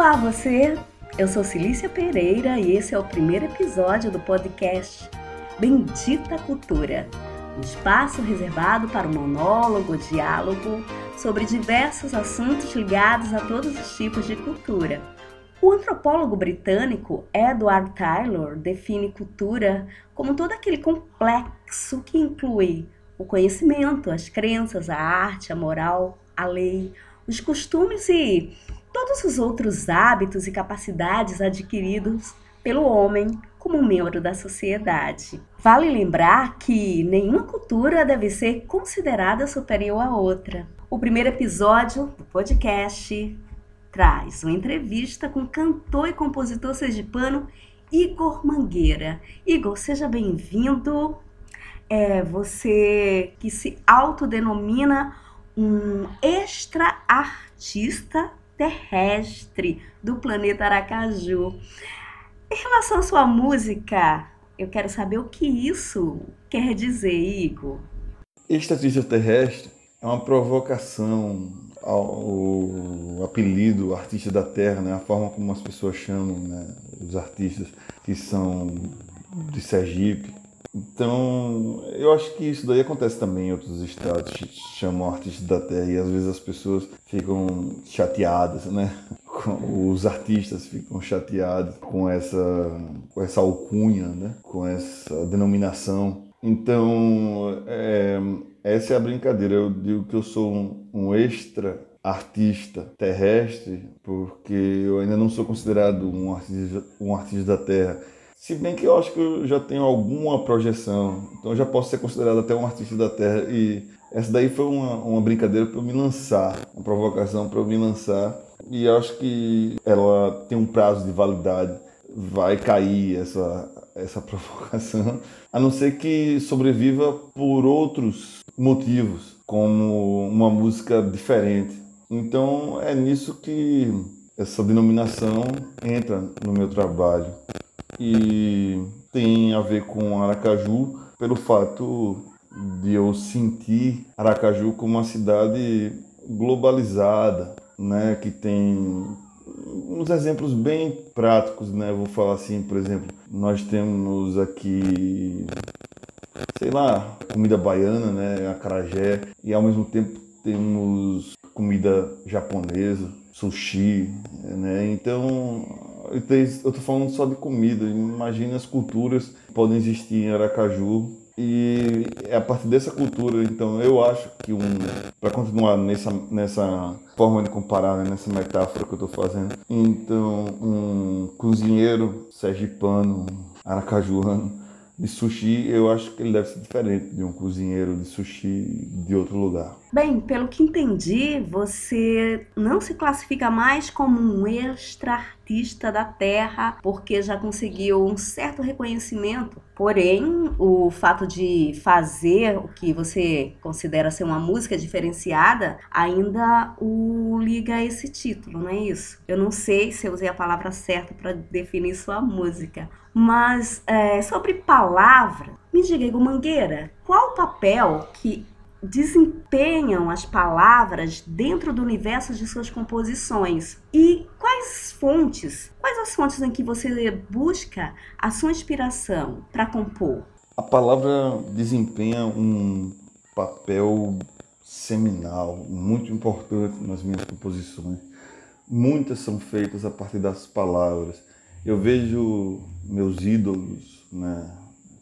Olá, você! Eu sou Cilícia Pereira e esse é o primeiro episódio do podcast Bendita Cultura um espaço reservado para o monólogo, diálogo sobre diversos assuntos ligados a todos os tipos de cultura. O antropólogo britânico Edward Taylor define cultura como todo aquele complexo que inclui o conhecimento, as crenças, a arte, a moral, a lei, os costumes e todos os outros hábitos e capacidades adquiridos pelo homem como membro da sociedade. Vale lembrar que nenhuma cultura deve ser considerada superior à outra. O primeiro episódio do podcast traz uma entrevista com cantor e compositor sergipano Igor Mangueira. Igor, seja bem-vindo. É você que se autodenomina um extra artista terrestre do planeta Aracaju. Em relação à sua música, eu quero saber o que isso quer dizer, Igor. Estatística terrestre é uma provocação ao apelido artista da terra, né? a forma como as pessoas chamam né? os artistas que são de Sergipe. Então, eu acho que isso daí acontece também em outros estados, chamam artistas da terra e às vezes as pessoas ficam chateadas, né? os artistas ficam chateados com essa, com essa alcunha, né? com essa denominação. Então, é, essa é a brincadeira. Eu digo que eu sou um, um extra artista terrestre, porque eu ainda não sou considerado um artista, um artista da Terra. Se bem que eu acho que eu já tenho alguma projeção, então eu já posso ser considerado até um artista da Terra. E essa daí foi uma, uma brincadeira para eu me lançar, uma provocação para eu me lançar e acho que ela tem um prazo de validade. Vai cair essa, essa provocação, a não ser que sobreviva por outros motivos, como uma música diferente. Então é nisso que essa denominação entra no meu trabalho. E tem a ver com Aracaju pelo fato de eu sentir Aracaju como uma cidade globalizada, né, que tem uns exemplos bem práticos, né? Vou falar assim, por exemplo, nós temos aqui, sei lá, comida baiana, né, acarajé, e ao mesmo tempo temos comida japonesa, sushi, né? Então, eu tô falando só de comida, imagina as culturas que podem existir em Aracaju e é a partir dessa cultura, então eu acho que um para continuar nessa nessa forma de comparar, né, nessa metáfora que eu estou fazendo, então um cozinheiro sergipano, aracajuano de sushi, eu acho que ele deve ser diferente de um cozinheiro de sushi de outro lugar. Bem, pelo que entendi, você não se classifica mais como um extra artista da terra, porque já conseguiu um certo reconhecimento. Porém, o fato de fazer o que você considera ser uma música diferenciada ainda o liga a esse título, não é isso? Eu não sei se eu usei a palavra certa para definir sua música, mas é, sobre palavra, me diga, Igor Mangueira, qual o papel que desempenham as palavras dentro do universo de suas composições e quais fontes, quais as fontes em que você busca a sua inspiração para compor? A palavra desempenha um papel seminal, muito importante nas minhas composições. Muitas são feitas a partir das palavras. Eu vejo meus ídolos, né,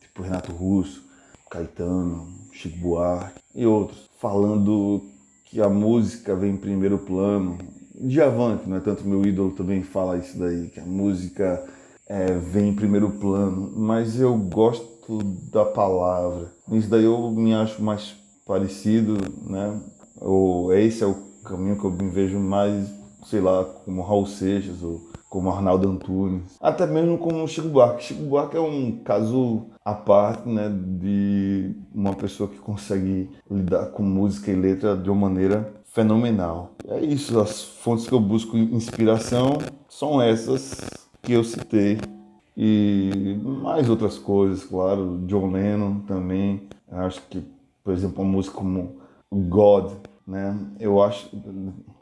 tipo Renato Russo, Caetano, Chico Buarque e outros, falando que a música vem em primeiro plano. Djavan, que não é tanto meu ídolo, também fala isso daí, que a música é, vem em primeiro plano, mas eu gosto da palavra. Isso daí eu me acho mais parecido, né? Ou esse é o caminho que eu me vejo mais, sei lá, como Raul Seixas ou como Arnaldo Antunes, até mesmo como Chico Buarque. Chico Buarque é um caso à parte, né, de uma pessoa que consegue lidar com música e letra de uma maneira fenomenal. É isso, as fontes que eu busco inspiração são essas que eu citei e mais outras coisas, claro, John Lennon também. Acho que, por exemplo, uma música como God né? Eu acho,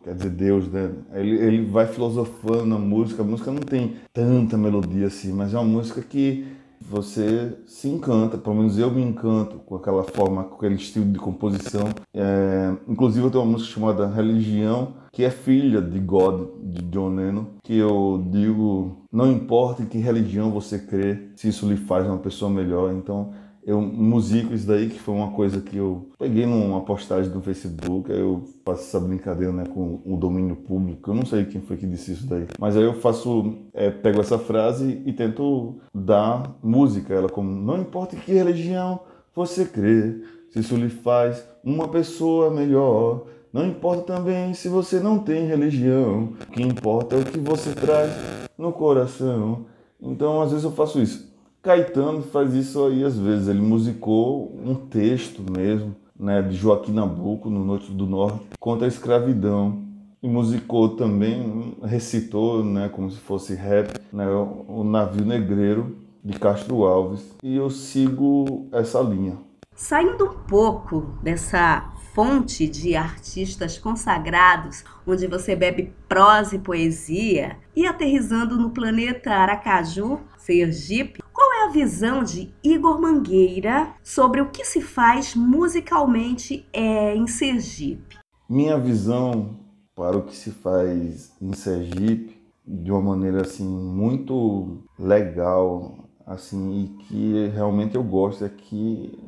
quer dizer, Deus, né? Ele, ele vai filosofando na música. A música não tem tanta melodia assim, mas é uma música que você se encanta, pelo menos eu me encanto com aquela forma, com aquele estilo de composição. É, inclusive eu tenho uma música chamada Religião, que é filha de God, de John Lennon, que eu digo, não importa em que religião você crê, se isso lhe faz uma pessoa melhor. Então eu musico isso daí, que foi uma coisa que eu peguei numa postagem do Facebook, aí eu faço essa brincadeira né, com o domínio público, eu não sei quem foi que disse isso daí, mas aí eu faço, é, pego essa frase e tento dar música, ela como, não importa que religião você crê, se isso lhe faz uma pessoa melhor, não importa também se você não tem religião, o que importa é o que você traz no coração. Então, às vezes eu faço isso. Caetano faz isso aí às vezes. Ele musicou um texto mesmo, né, de Joaquim Nabuco, no Norte do Norte, contra a escravidão. E musicou também, recitou, né, como se fosse rap, né, o Navio Negreiro, de Castro Alves. E eu sigo essa linha. Saindo um pouco dessa fonte de artistas consagrados, onde você bebe prosa e poesia, e aterrizando no planeta Aracaju, Sergipe, a visão de Igor Mangueira sobre o que se faz musicalmente é, em Sergipe? Minha visão para o que se faz em Sergipe, de uma maneira assim muito legal, assim, e que realmente eu gosto, é que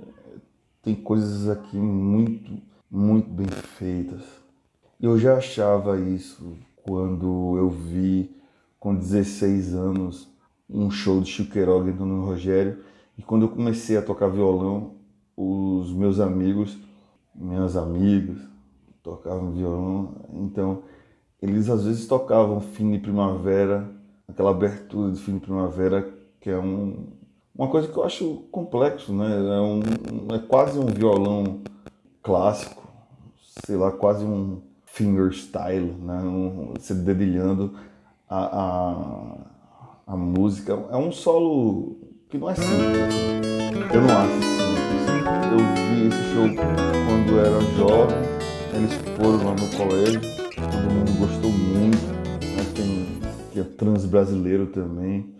tem coisas aqui muito, muito bem feitas. Eu já achava isso quando eu vi com 16 anos um show de Chico Queiroga e Antônio Rogério. E quando eu comecei a tocar violão, os meus amigos, minhas amigas, tocavam violão, então eles às vezes tocavam Fim de Primavera, aquela abertura de Fim de Primavera, que é um, uma coisa que eu acho complexo, né? É, um, é quase um violão clássico, sei lá, quase um fingerstyle, né? Um, você dedilhando a, a a música. É um solo que não é simples. Eu não acho simples. Eu vi esse show quando era jovem, eles foram lá no colégio, todo mundo gostou muito. Né? Tem, tinha trans brasileiro também.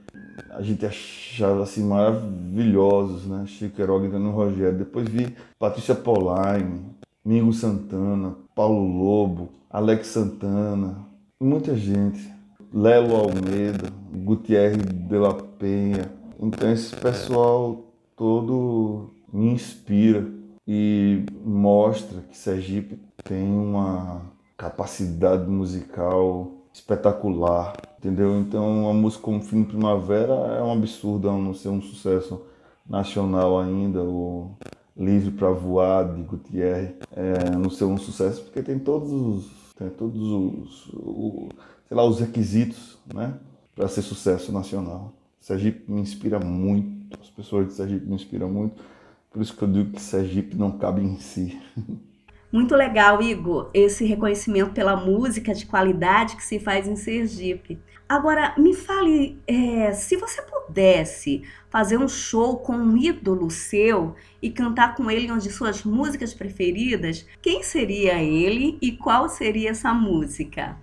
A gente achava assim maravilhosos, né? Chico Queiroga e Daniel Rogério. Depois vi Patrícia Polaine, Mingo Santana, Paulo Lobo, Alex Santana, muita gente. Lelo Almeida, Gutierre de la Penha. Então esse pessoal todo me inspira e mostra que Sergipe tem uma capacidade musical espetacular, entendeu? Então a música como Fim de Primavera é um absurdo não ser um sucesso nacional ainda, o Livre para Voar de Gutierre é, não ser um sucesso porque tem todos os tem todos os, o, sei lá, os requisitos, né, para ser sucesso nacional. Sergipe me inspira muito, as pessoas de Sergipe me inspiram muito, por isso que eu digo que Sergipe não cabe em si. Muito legal, Igor, esse reconhecimento pela música de qualidade que se faz em Sergipe. Agora, me fale, é, se você pudesse fazer um show com um ídolo seu e cantar com ele uma de suas músicas preferidas, quem seria ele e qual seria essa música?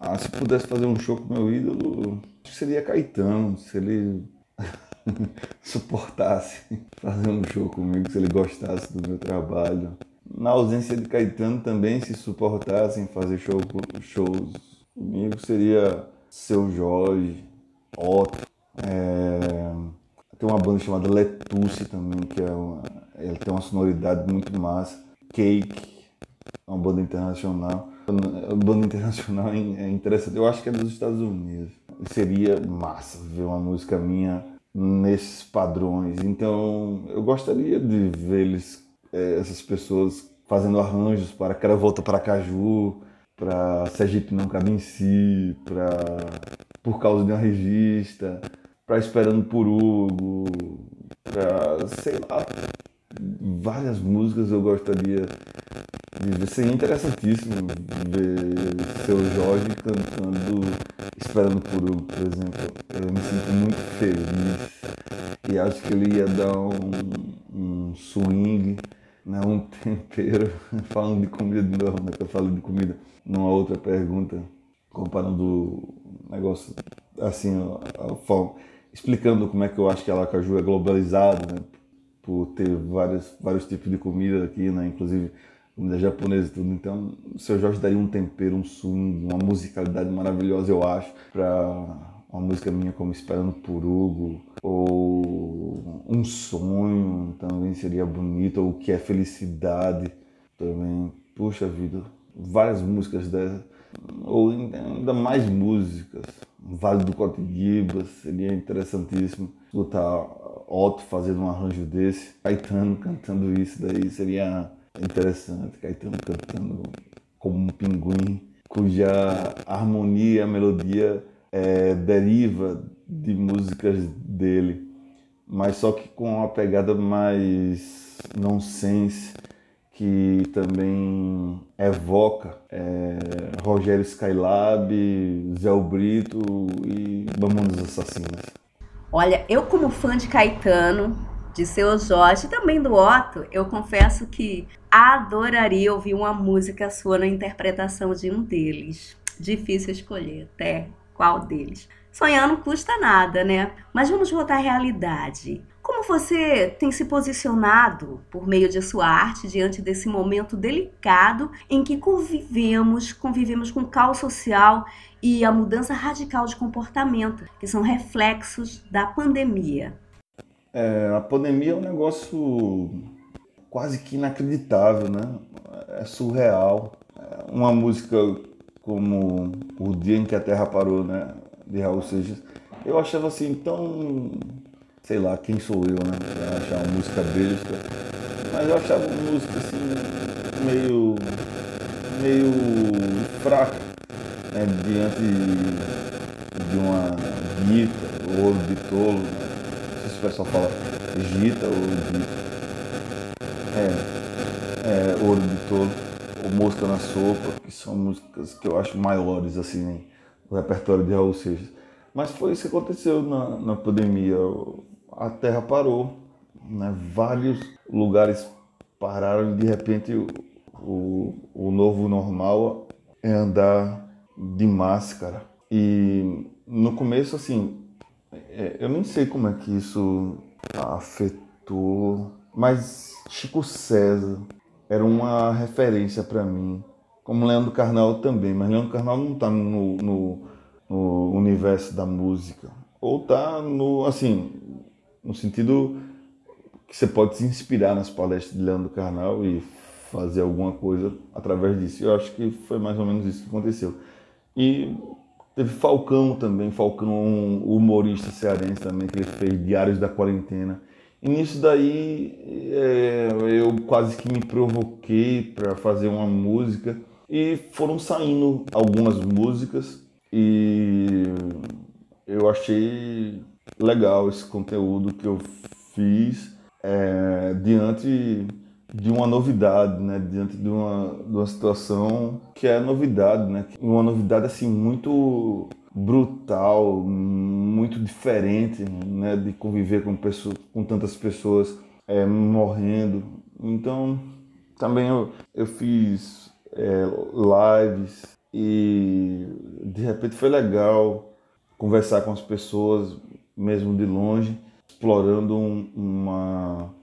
Ah, se pudesse fazer um show com meu ídolo, seria Caetano, se ele suportasse fazer um show comigo, se ele gostasse do meu trabalho. Na ausência de Caetano também, se suportassem fazer show, shows comigo, seria Seu Jorge, Otto. É... Tem uma banda chamada Letusse também, que é uma... ela tem uma sonoridade muito massa. Cake, é uma banda internacional. A banda internacional é interessante. Eu acho que é dos Estados Unidos. Seria massa ver uma música minha nesses padrões. Então, eu gostaria de ver eles, é, essas pessoas fazendo arranjos para Quero Volta para Caju, para Sergipe Não Cabe em Si, para Por Causa de uma Revista, para Esperando por Hugo, para, sei lá, várias músicas eu gostaria Seria interessantíssimo ver seu Jorge cantando Esperando por Hugo, por exemplo. Eu me sinto muito feliz e acho que ele ia dar um, um swing né, um tempero, falando de comida de novo, né, que eu falei de comida numa outra pergunta, comparando o negócio assim, a, forma, explicando como é que eu acho que a Lacaju é globalizado, né, por ter vários, vários tipos de comida aqui, né, inclusive comida japonesa e tudo. Então, o seu Jorge daria um tempero, um swing, uma musicalidade maravilhosa, eu acho, para uma música minha como Esperando por Hugo, ou Um Sonho também seria bonito, ou O Que é Felicidade também. Puxa vida, várias músicas dessas, ou ainda mais músicas. Vale do Cotiguiba, seria interessantíssimo escutar Otto fazendo um arranjo desse, Caetano cantando isso daí seria interessante, Caetano cantando como um pinguim, cuja harmonia, a melodia é, deriva de músicas dele, mas só que com uma pegada mais nonsense, que também evoca é, Rogério Skylab, Zé Brito e Mamonas Assassinas. Olha, eu como fã de Caetano, de seu Jorge também do Otto, eu confesso que adoraria ouvir uma música sua na interpretação de um deles. Difícil escolher, até qual deles. Sonhar não custa nada, né? Mas vamos voltar à realidade. Como você tem se posicionado por meio de sua arte diante desse momento delicado em que convivemos, convivemos com o caos social e a mudança radical de comportamento, que são reflexos da pandemia? É, a pandemia é um negócio quase que inacreditável, né? É surreal. É uma música como O Dia em que a Terra Parou, né? De Raul Seixas. Eu achava assim tão. Sei lá, quem sou eu, né? Pra achar uma música besta. Mas eu achava uma música assim, meio. meio fraca, né? Diante de uma guita, ouro de tolo. Né? Não sei se o pessoal fala gita ou. É, é, ouro de tolo ou Mosca na Sopa, que são músicas que eu acho maiores assim no repertório de Raul Seixas. Mas foi isso que aconteceu na, na pandemia. A terra parou, né? vários lugares pararam e de repente o, o, o novo normal é andar de máscara. E no começo, assim, eu nem sei como é que isso afetou, mas Chico César era uma referência para mim. Como Leandro Carnal também, mas Leandro Carnal não está no, no, no, universo da música. Ou está no, assim, no sentido que você pode se inspirar nas palestras de Leandro Carnal e fazer alguma coisa através disso. Eu acho que foi mais ou menos isso que aconteceu. E teve Falcão também, Falcão, um humorista cearense também, que ele fez Diários da Quarentena. E nisso daí é, eu quase que me provoquei para fazer uma música. E foram saindo algumas músicas e eu achei legal esse conteúdo que eu fiz é, diante de uma novidade, né? Diante de uma, de uma situação que é novidade, né? Uma novidade assim muito brutal, muito diferente, né, de conviver com pessoas, com tantas pessoas é, morrendo. Então, também eu, eu fiz é, lives e de repente foi legal conversar com as pessoas, mesmo de longe, explorando um, uma,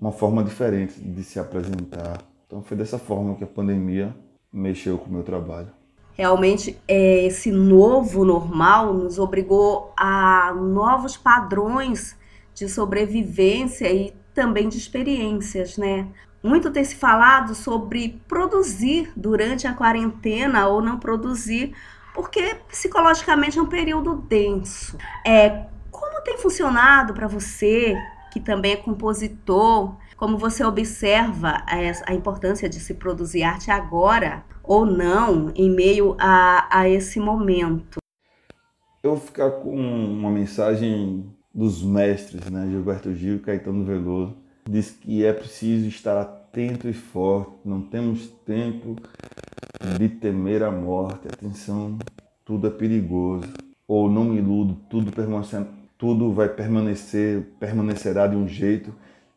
uma forma diferente de se apresentar. Então foi dessa forma que a pandemia mexeu com o meu trabalho. Realmente, é, esse novo normal nos obrigou a novos padrões de sobrevivência e também de experiências, né? Muito tem se falado sobre produzir durante a quarentena ou não produzir, porque psicologicamente é um período denso. É, como tem funcionado para você, que também é compositor, como você observa a, importância de se produzir arte agora ou não em meio a, a esse momento? Eu vou ficar com uma mensagem dos mestres, né, Gilberto Gil e Caetano Veloso. Diz que é preciso estar atento e forte, não temos tempo de temer a morte. Atenção, tudo é perigoso. Ou não me iludo, tudo, tudo vai permanecer, permanecerá de um jeito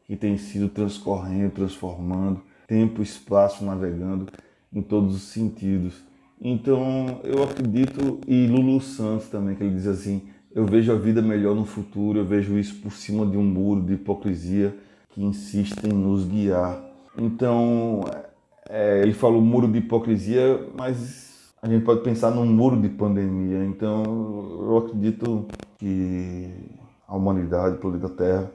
que tem sido transcorrendo, transformando, tempo espaço navegando em todos os sentidos. Então, eu acredito, e Lulu Santos também, que ele diz assim: eu vejo a vida melhor no futuro, eu vejo isso por cima de um muro de hipocrisia que insiste em nos guiar. Então, é, ele falou muro de hipocrisia, mas a gente pode pensar num muro de pandemia. Então, eu acredito que a humanidade, o planeta Terra,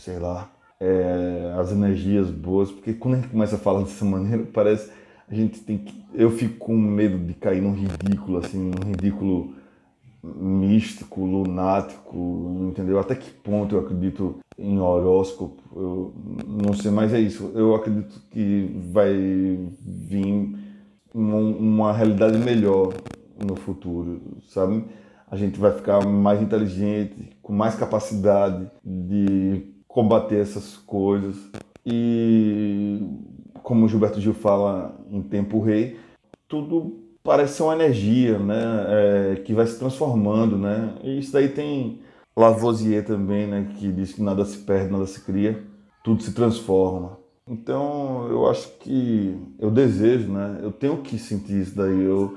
sei lá, é, as energias boas, porque quando a gente começa a falar dessa maneira, parece a gente tem que. Eu fico com medo de cair num ridículo, assim, num ridículo místico, lunático, entendeu? Até que ponto eu acredito em horóscopo, eu não sei, mas é isso. Eu acredito que vai vir uma, uma realidade melhor no futuro, sabe? A gente vai ficar mais inteligente, com mais capacidade de combater essas coisas. E como o Gilberto Gil fala em Tempo Rei, tudo parece ser uma energia, né, é, que vai se transformando, né? E isso daí tem Lavoisier também, né, que diz que nada se perde, nada se cria, tudo se transforma. Então, eu acho que eu desejo, né? Eu tenho que sentir isso daí. Eu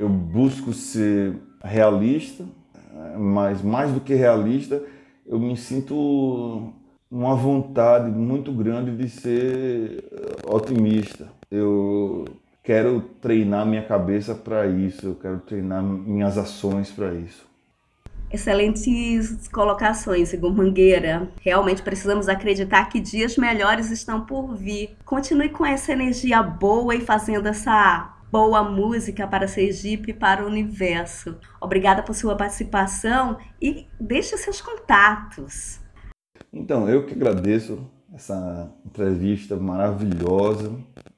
eu busco ser realista, mas mais do que realista, eu me sinto uma vontade muito grande de ser otimista. Eu quero treinar minha cabeça para isso, eu quero treinar minhas ações para isso. Excelentes colocações, Igor Mangueira. Realmente precisamos acreditar que dias melhores estão por vir. Continue com essa energia boa e fazendo essa boa música para Sergipe e para o universo. Obrigada por sua participação e deixe seus contatos. Então, eu que agradeço essa entrevista maravilhosa.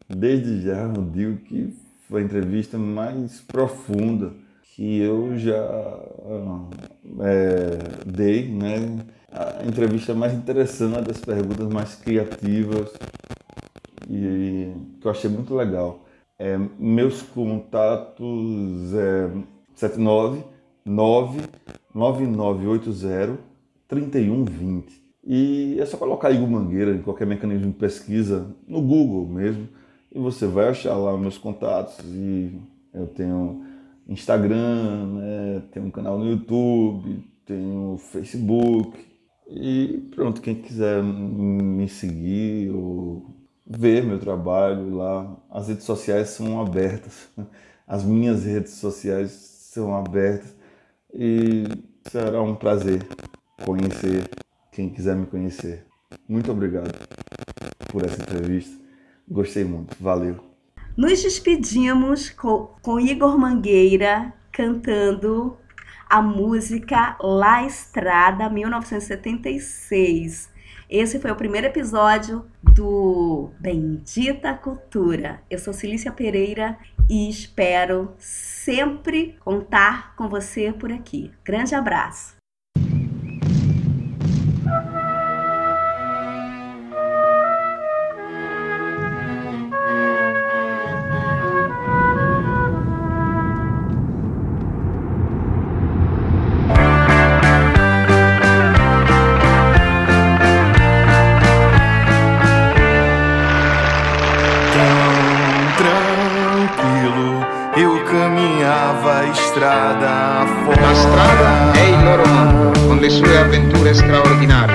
Desde já eu digo que foi a entrevista mais profunda que eu já é, dei, né? A entrevista mais interessante, das perguntas mais criativas e que eu achei muito legal. É, meus contatos é 799 9980 3120. E é só colocar Igor Mangueira em qualquer mecanismo de pesquisa, no Google mesmo, e você vai achar lá meus contatos. E eu tenho Instagram, né? tenho um canal no YouTube, tenho Facebook. E pronto, quem quiser me seguir ou ver meu trabalho lá, as redes sociais são abertas. As minhas redes sociais são abertas e será um prazer conhecer quem quiser me conhecer. Muito obrigado por essa entrevista. Gostei muito. Valeu. Nos despedimos com, Igor Mangueira cantando a música La Estrada 1976. Esse foi o primeiro episódio do Bendita Cultura. Eu sou Cilícia Pereira e espero sempre contar com você por aqui. Grande abraço! Avventure straordinarie.